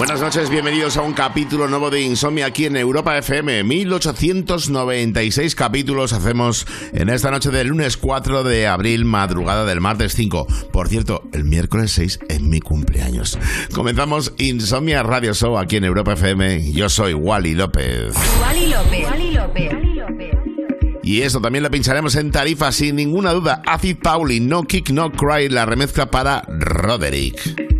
Buenas noches, bienvenidos a un capítulo nuevo de Insomnia aquí en Europa FM. 1896 capítulos hacemos en esta noche del lunes 4 de abril, madrugada del martes 5. Por cierto, el miércoles 6 es mi cumpleaños. Comenzamos Insomnia Radio Show aquí en Europa FM. Yo soy Wally López. Wally López. Wally López. Y eso también lo pincharemos en tarifa sin ninguna duda. Acid Pauli, No Kick, No Cry, la remezcla para Roderick.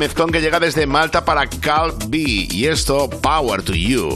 El remezcón que llega desde Malta para Cal B. Y esto, Power to You.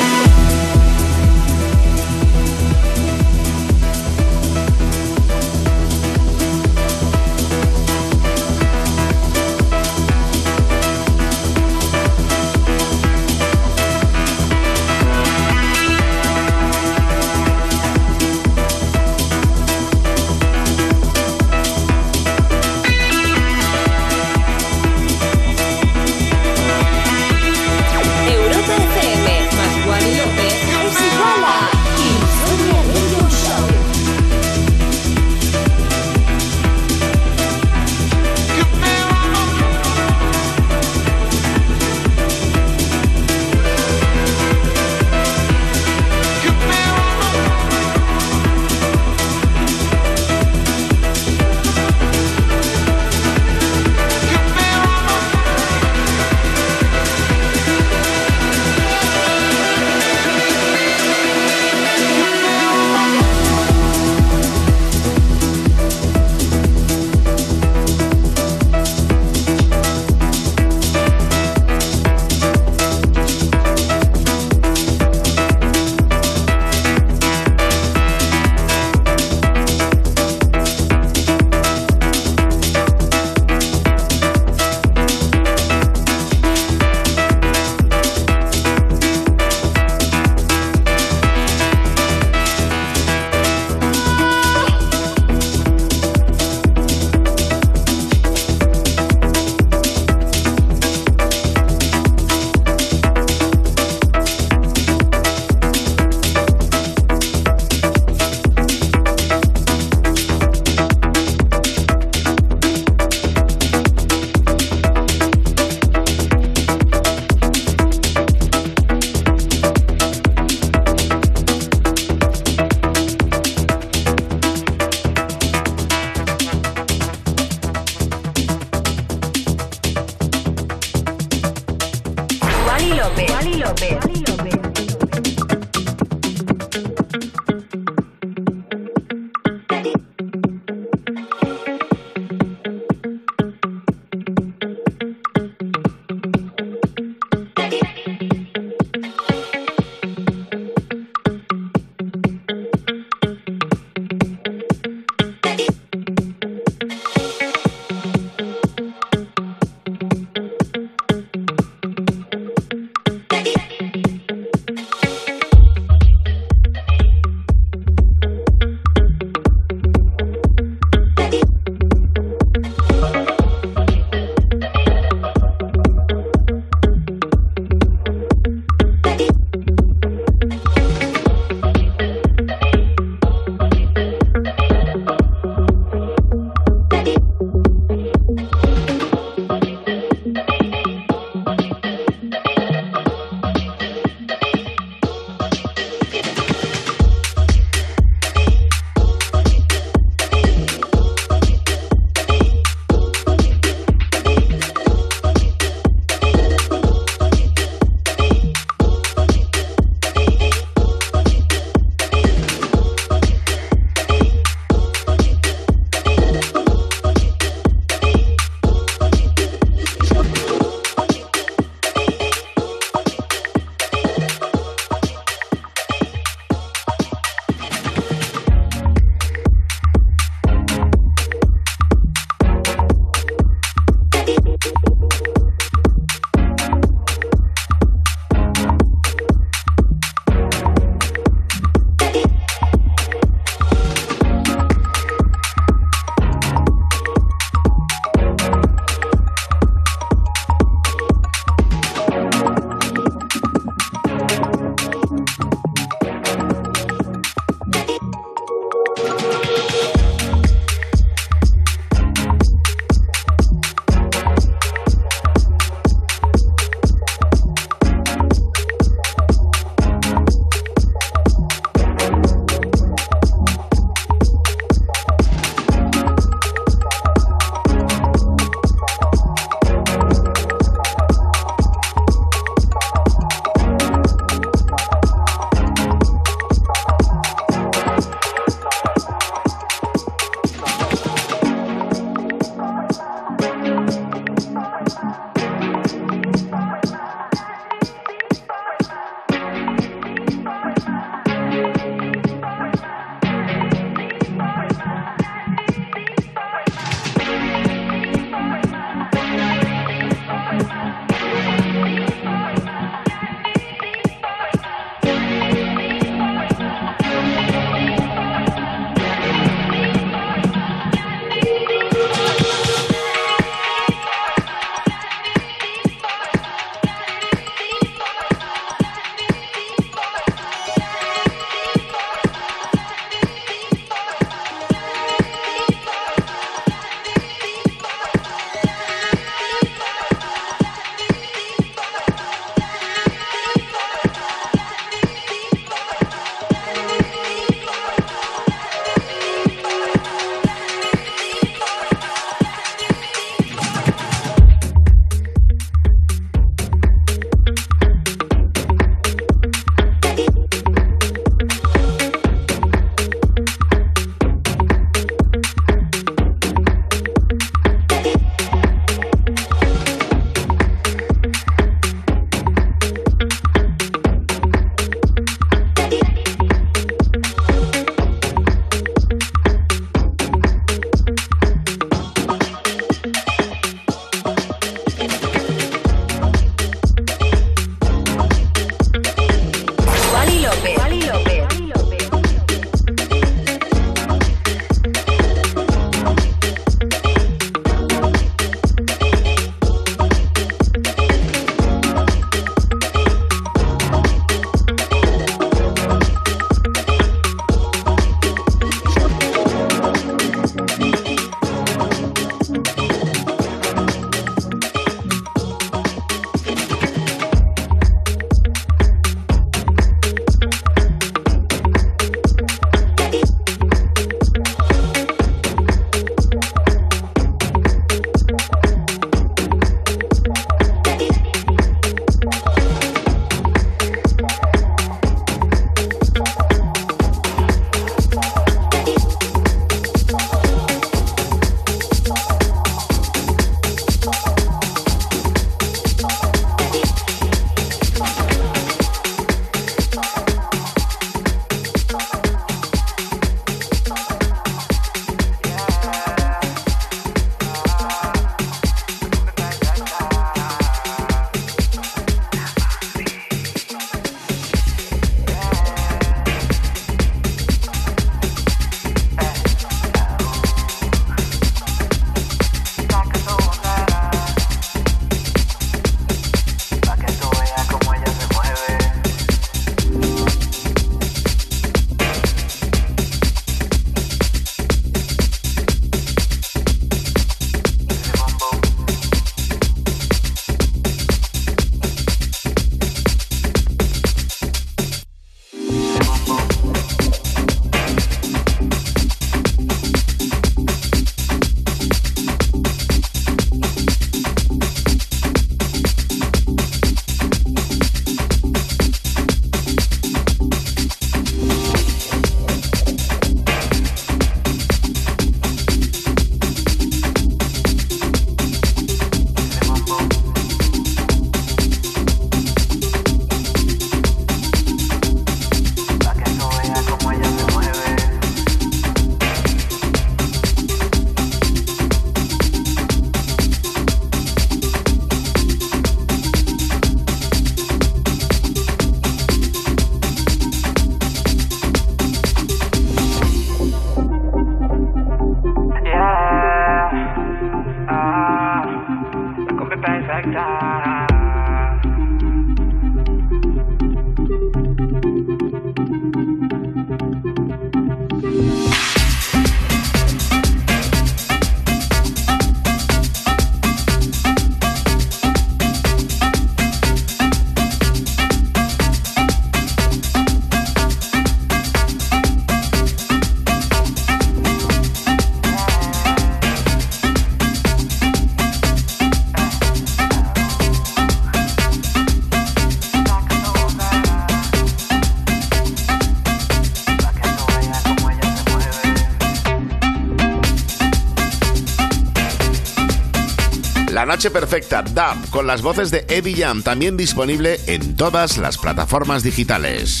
Noche Perfecta, DAB, con las voces de Evi Jam, también disponible en todas las plataformas digitales.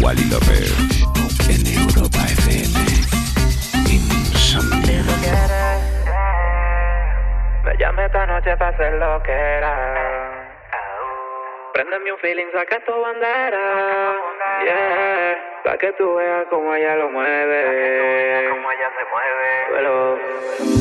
Wally López, en Europa FM. Insomnio. Me llame esta noche para hacer lo que era. Préndeme un feeling, saca tu bandera. Yeah, para que tú veas cómo ella lo mueve. Cómo ella se mueve. Wally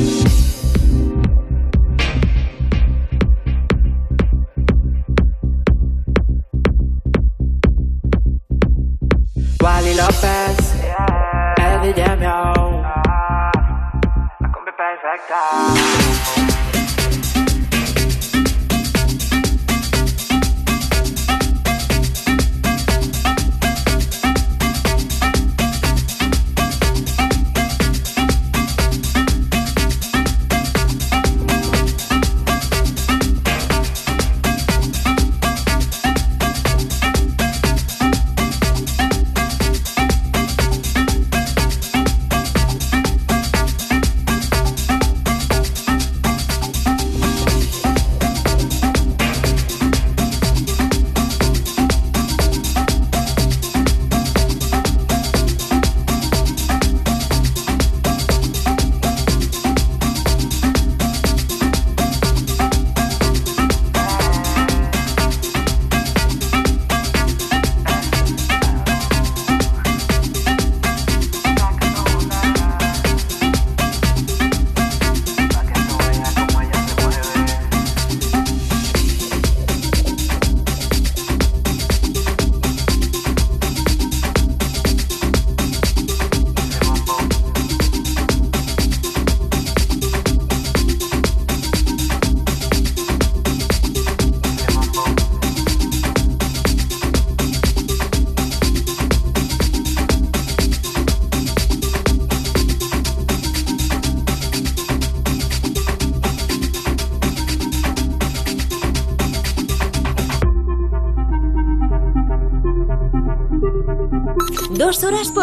perfecta.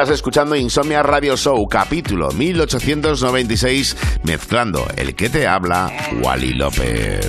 Estás escuchando Insomnia Radio Show, capítulo 1896, mezclando el que te habla, Wally López.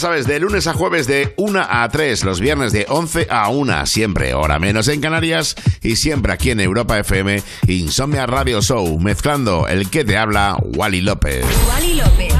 Sabes, de lunes a jueves de 1 a 3, los viernes de 11 a 1, siempre hora menos en Canarias y siempre aquí en Europa FM, Insomnia Radio Show, mezclando el que te habla, Wally López. Wally López.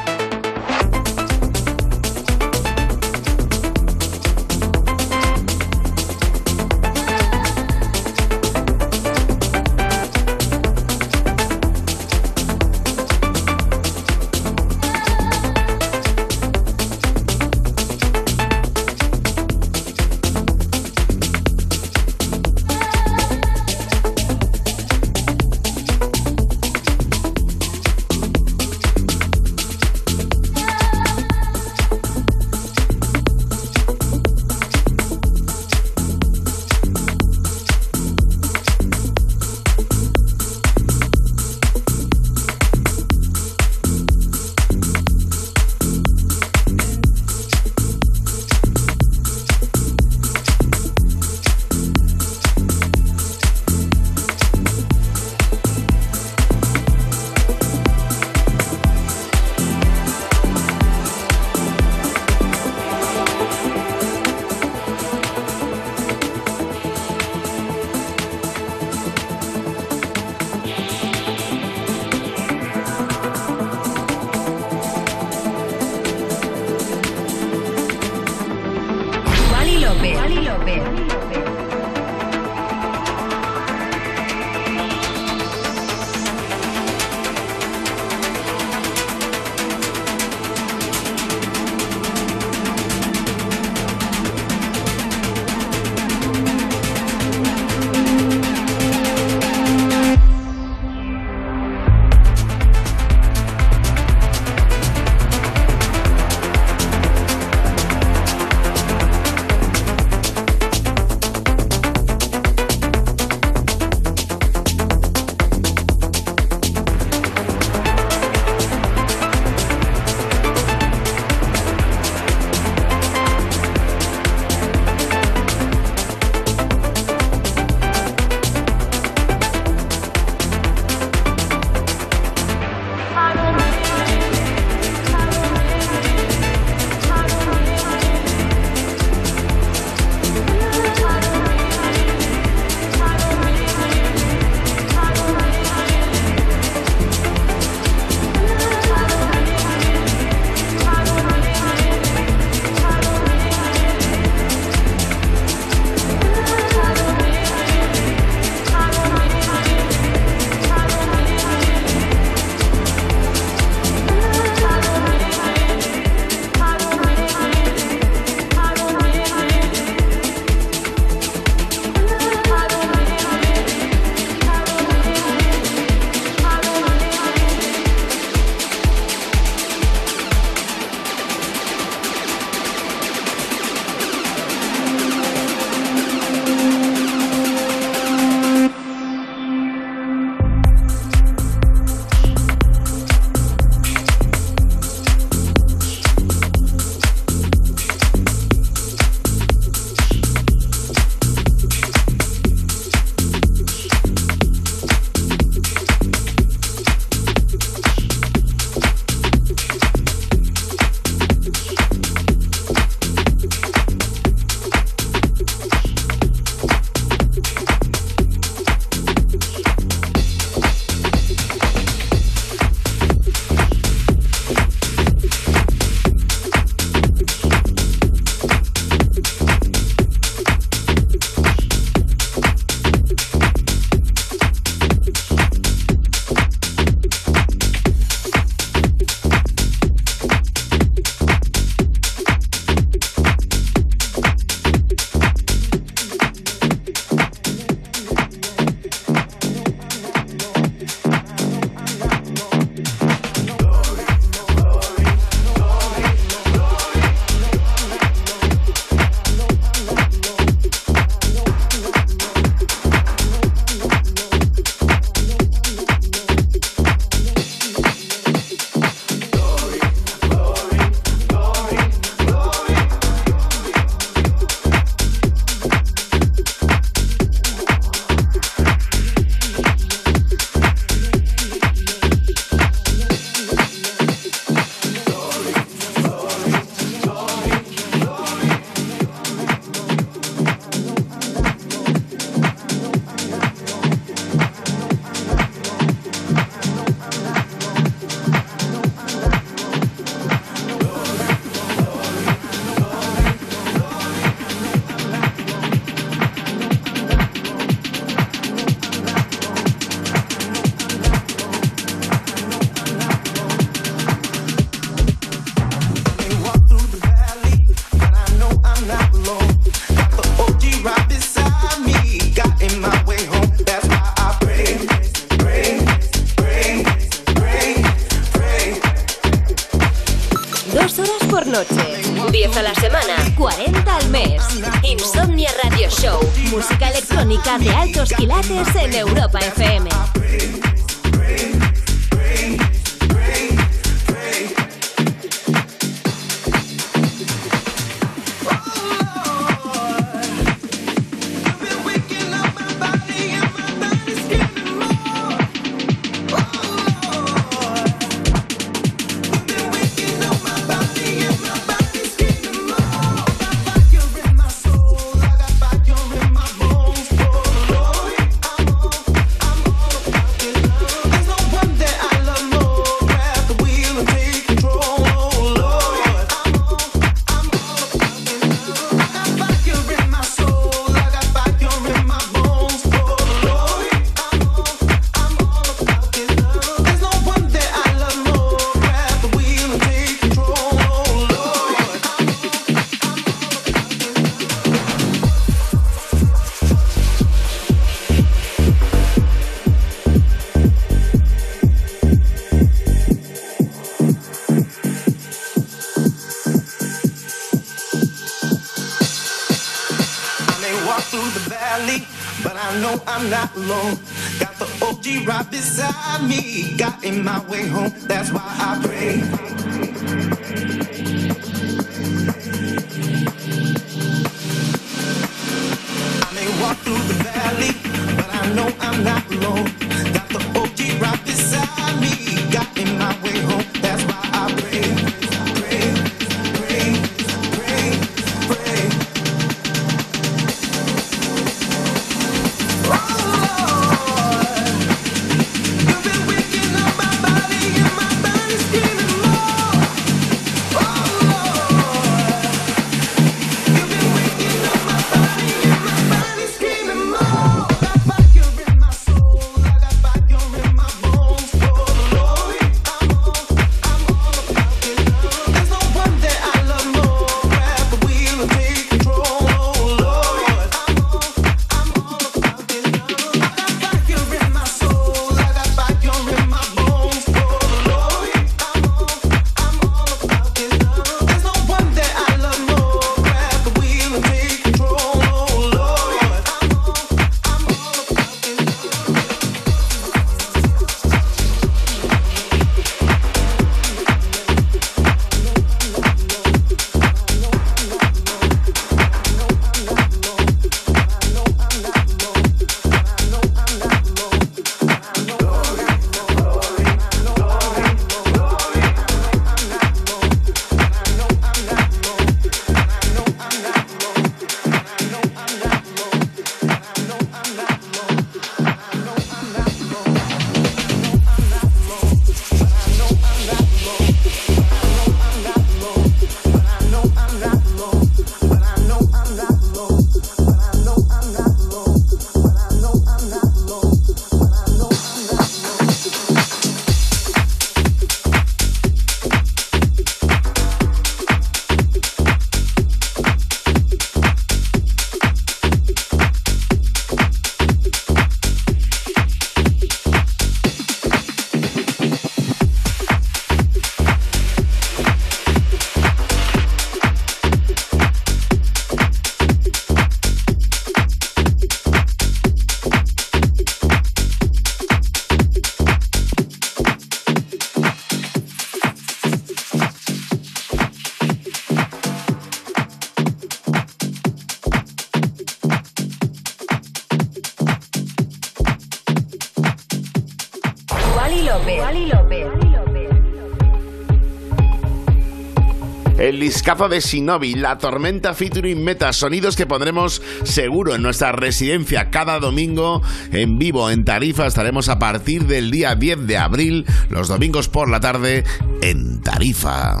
Escazo de Shinobi, La Tormenta featuring Meta, sonidos que pondremos seguro en nuestra residencia cada domingo en vivo en Tarifa. Estaremos a partir del día 10 de abril, los domingos por la tarde, en Tarifa.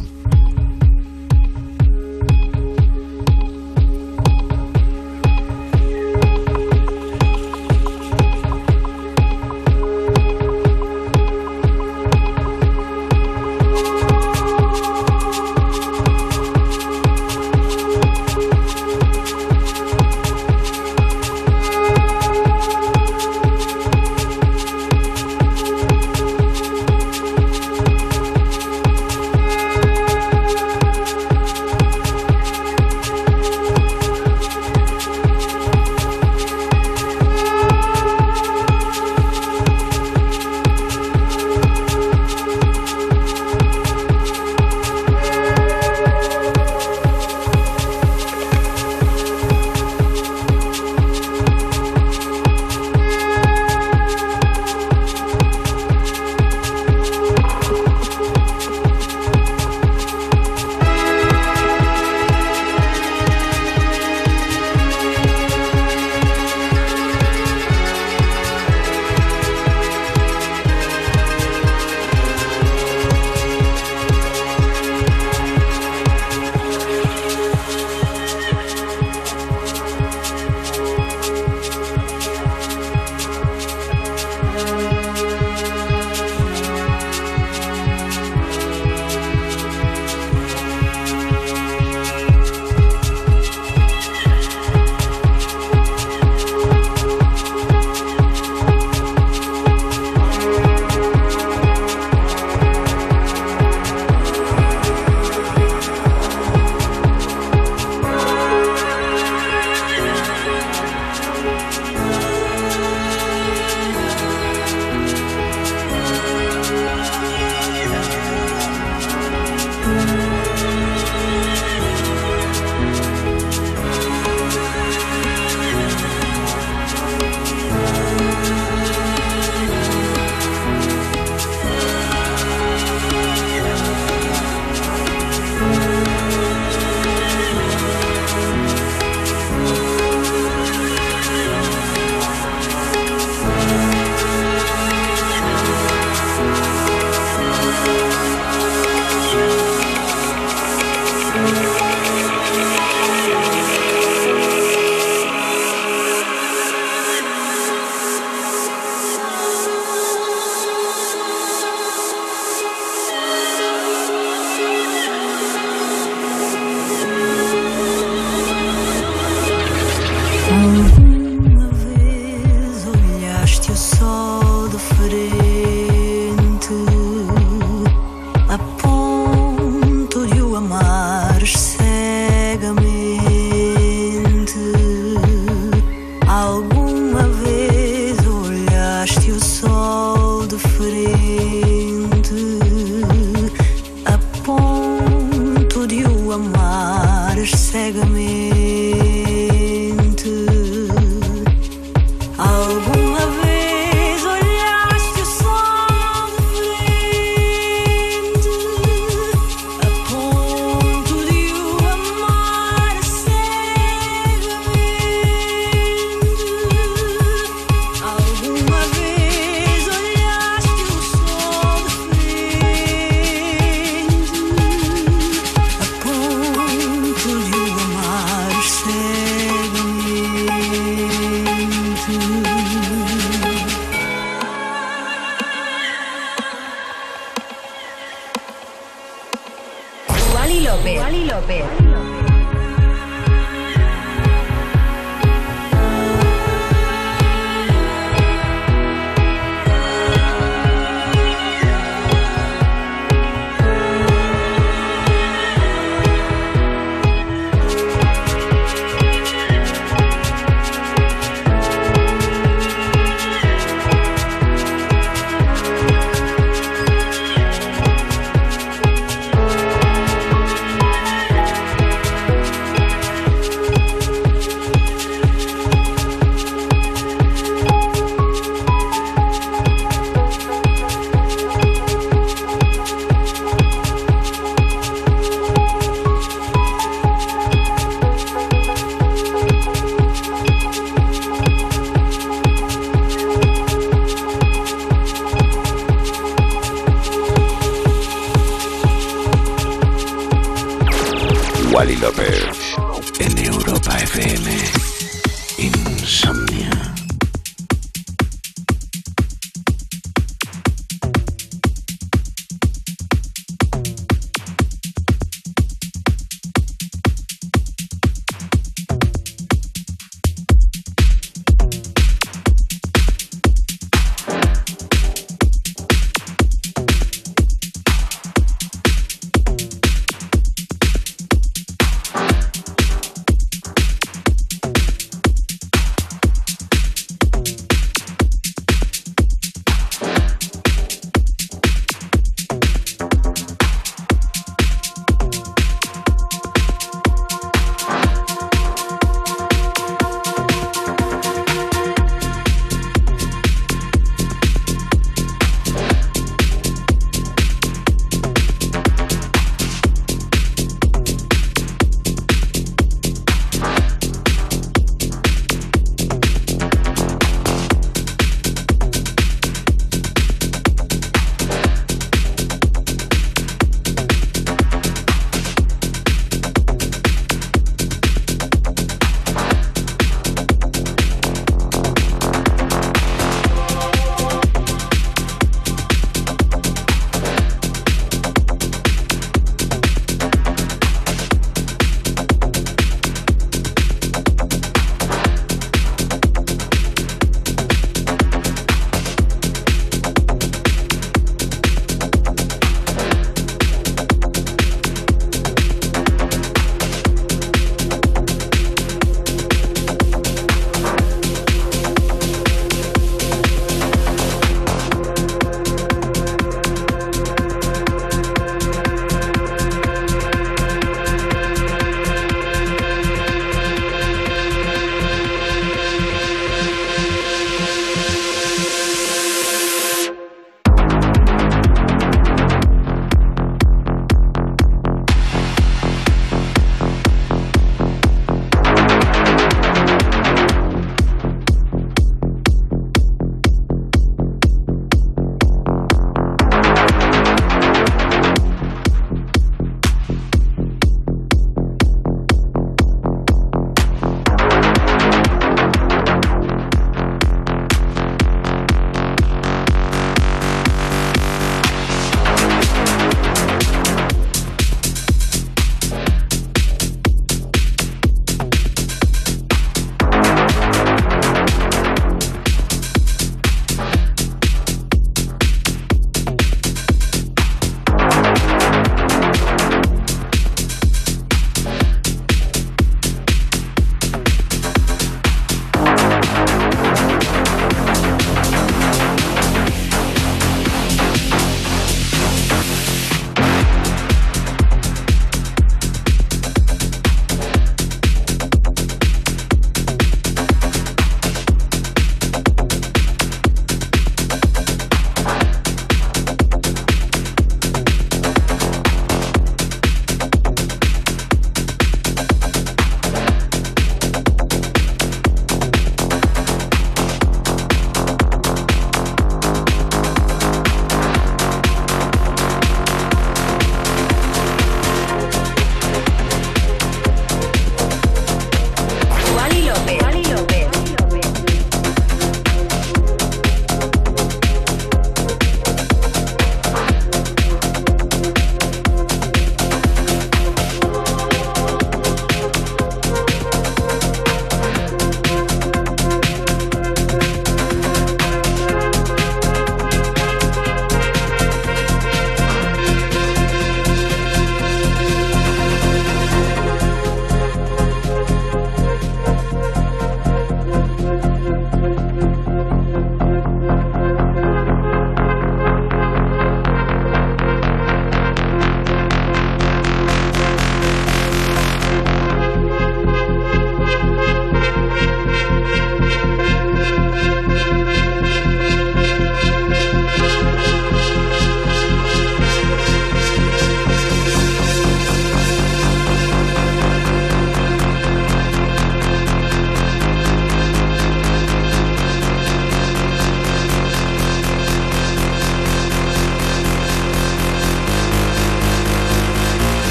você.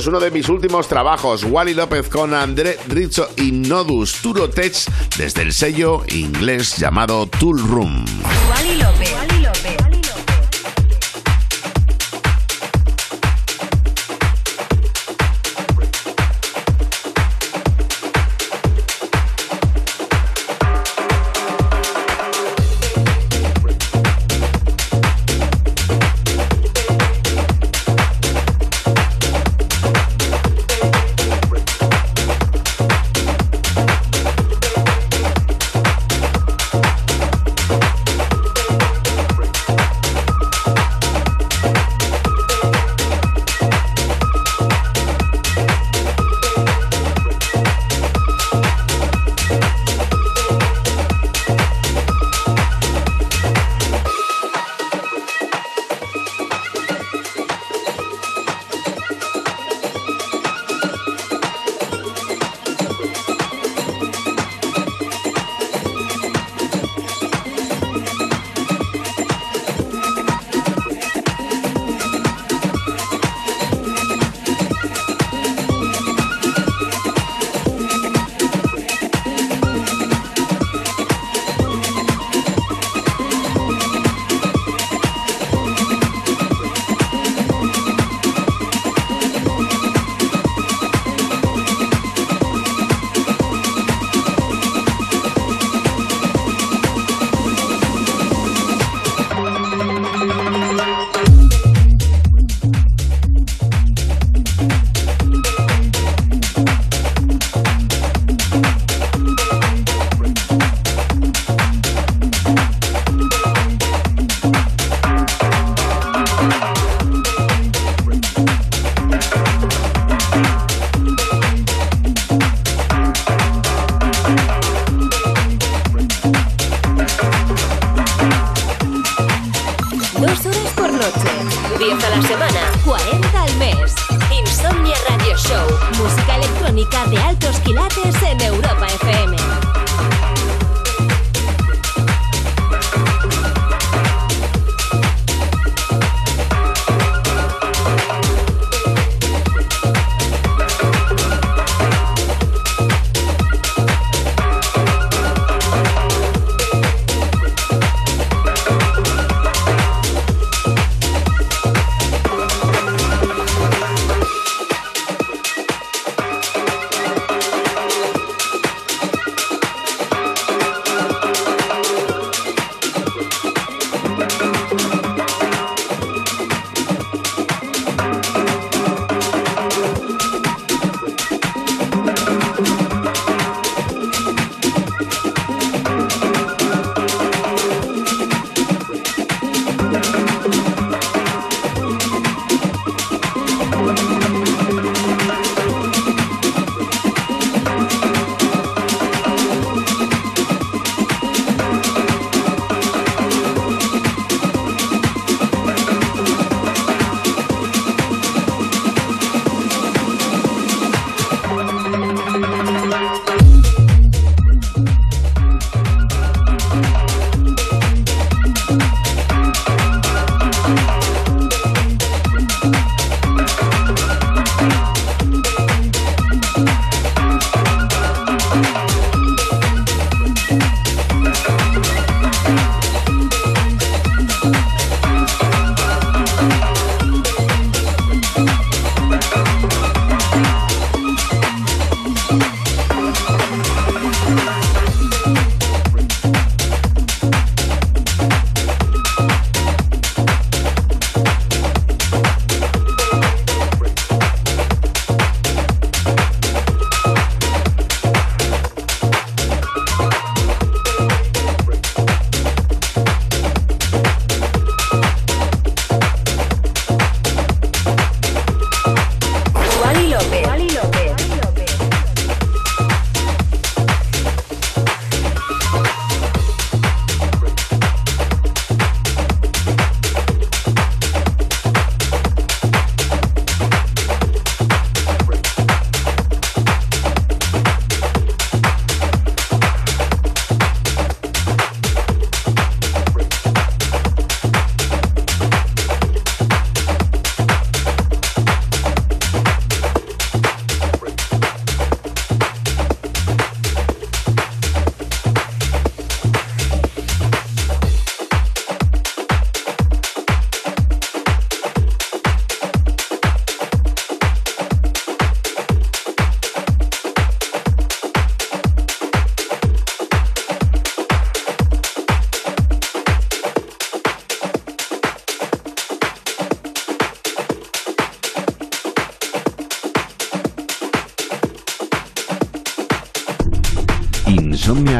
Es uno de mis últimos trabajos, Wally López con André Rizzo y Nodus Turotech desde el sello inglés llamado Tool Room.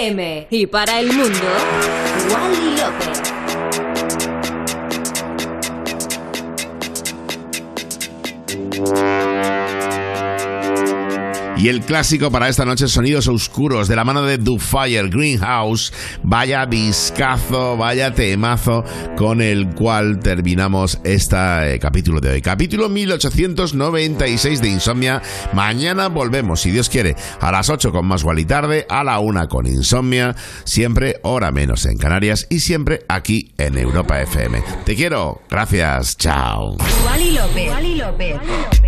Y para el mundo, Wally López. Y el clásico para esta noche, Sonidos Oscuros, de la mano de Do Fire Greenhouse. Vaya viscazo, vaya temazo con el cual terminamos este capítulo de hoy. Capítulo 1896 de Insomnia. Mañana volvemos, si Dios quiere, a las 8 con más y tarde, a la 1 con Insomnia, siempre hora menos en Canarias y siempre aquí en Europa FM. Te quiero, gracias, chao. López.